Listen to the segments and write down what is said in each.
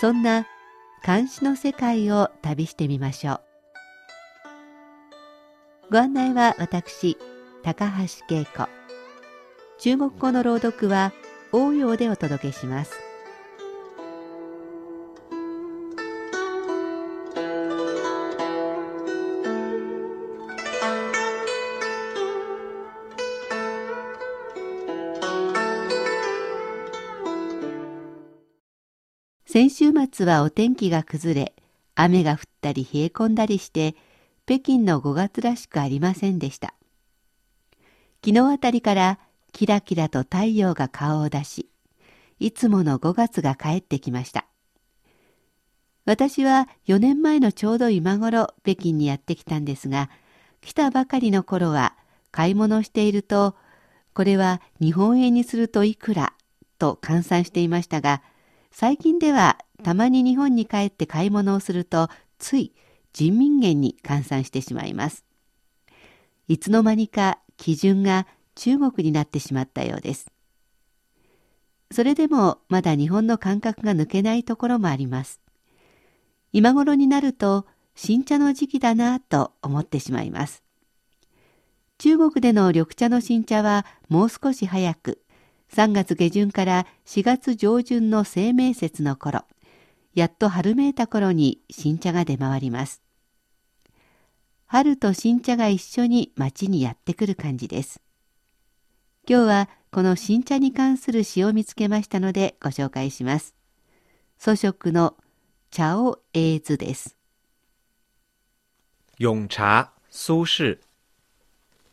そんな監視の世界を旅してみましょう。ご案内は私高橋恵子。中国語の朗読は応用でお届けします。先週末はお天気が崩れ雨が降ったり冷え込んだりして北京の5月らしくありませんでした。昨日あたりからキラキラと太陽が顔を出しいつもの5月が帰ってきました。私は4年前のちょうど今頃北京にやってきたんですが来たばかりの頃は買い物しているとこれは日本円にするといくらと換算していましたが最近ではたまに日本に帰って買い物をするとつい人民元に換算してしまいます。いつの間にか基準が中国になってしまったようです。それでもまだ日本の感覚が抜けないところもあります。今頃になると新茶の時期だなと思ってしまいます。中国での緑茶の新茶はもう少し早く3月下旬から4月上旬の清明節の頃、やっと春めいた頃に新茶が出回ります。春と新茶が一緒に町にやってくる感じです。今日はこの新茶に関する詩を見つけましたのでご紹介します。祖食の茶を英図です。永茶苏轼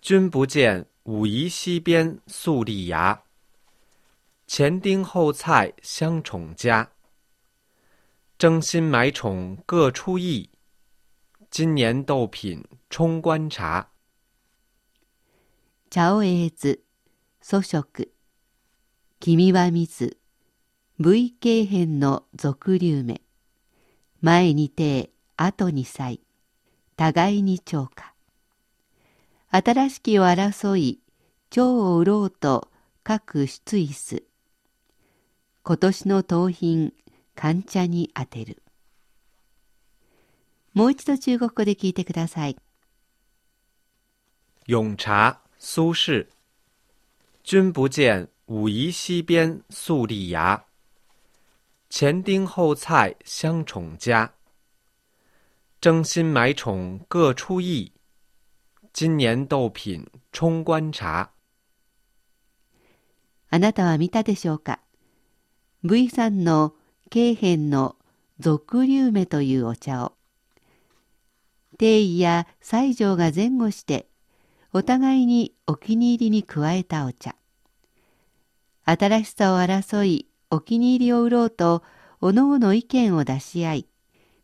君不见武夷溪边粟粒芽前丁后菜香宠家，争新买宠各出意。今年豆品充官茶。茶をえず、祖食。君は見ず、V 形変の俗流目。前にて、後に祭。互いに超過。新しきを争い、蝶を売ろうと各出意す。今年の盗品、患者に当てる。もう一度中国語で聞いてください。永茶苏轼。君不见武夷溪边粟粒芽。前丁后菜香宠家。争新买宠各出意。今年豆品充官茶。あなたは見たでしょうか？V さんの経変の俗流目というお茶を。定位や西条が前後してお互いにお気に入りに加えたお茶。新しさを争いお気に入りを売ろうとおのおの意見を出し合い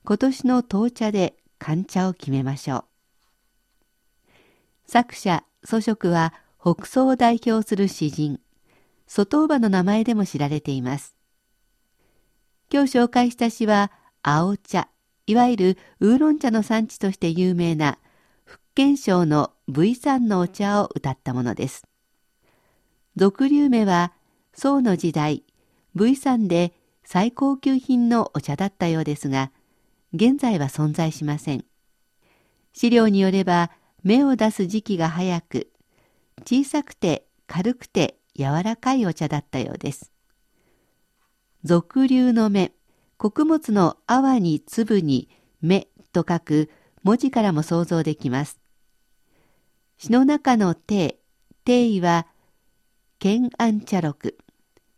今年の当茶で寒茶を決めましょう。作者祖食は北宋を代表する詩人外伯母の名前でも知られています。今日紹介した詩は青茶、いわゆるウーロン茶の産地として有名な福建省の V 産のお茶を歌ったものです。俗流目は宋の時代 V 産で最高級品のお茶だったようですが、現在は存在しません。資料によれば芽を出す時期が早く、小さくて軽くて柔らかいお茶だったようです。俗流の目、穀物の泡に粒に目と書く文字からも想像できます。詩の中の定、定位は、剣安茶録、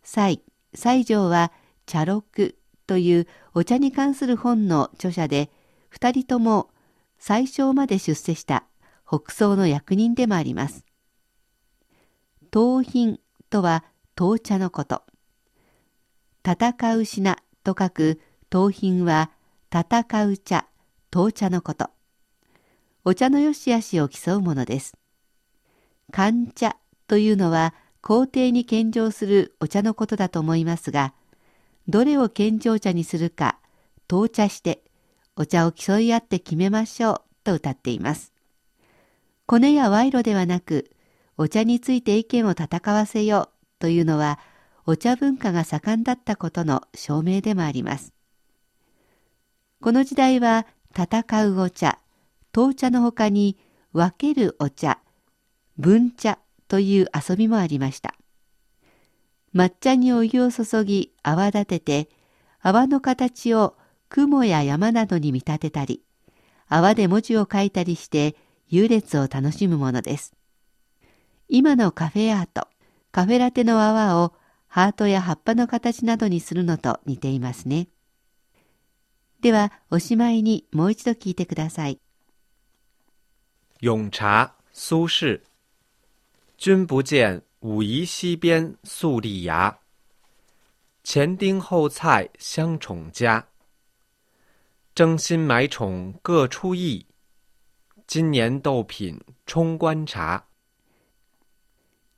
西、西条は茶録というお茶に関する本の著者で、二人とも最小まで出世した北宋の役人でもあります。盗品とは盗茶のこと。戦う品と書く刀品は戦う茶、闘茶のこと。お茶の良し悪しを競うものです。寒茶というのは皇帝に献上するお茶のことだと思いますが、どれを献上茶にするか、闘茶してお茶を競い合って決めましょうと歌っています。コネや賄賂ではなく、お茶について意見を戦わせようというのは、お茶文化が盛んだったことの証明でもあります。この時代は戦うお茶、闘茶の他に分けるお茶、分茶という遊びもありました。抹茶にお湯を注ぎ泡立てて、泡の形を雲や山などに見立てたり、泡で文字を書いたりして優劣を楽しむものです。今のカフェアート、カフェラテの泡をハートや葉っぱの形などにするのと似ていますね。では、おしまいにもう一度聞いてください。永茶苏轼君不见武夷溪边粟粒芽，前丁后菜香宠佳。争新买宠各出意，今年斗品冲观察。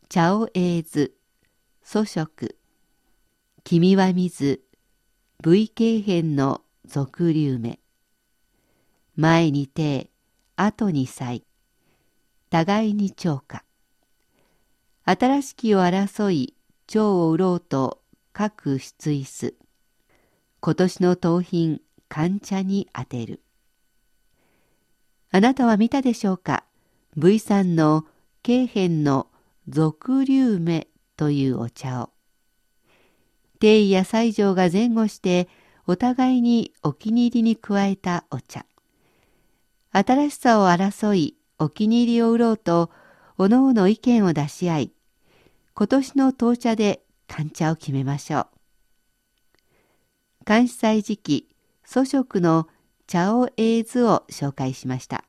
茶を映図祖食君は見ず V 形編の俗流目前に手後に祭互いに超過新しきを争い蝶を売ろうと各出意す今年の盗品患者に当てる。あなたは見たでしょうか？V さんの経変の俗流目というお茶を。帝位や西条が前後してお互いにお気に入りに加えたお茶。新しさを争いお気に入りを売ろうとおのおの意見を出し合い今年の当茶で寒茶を決めましょう。関西時期祖食の茶を英図を紹介しました。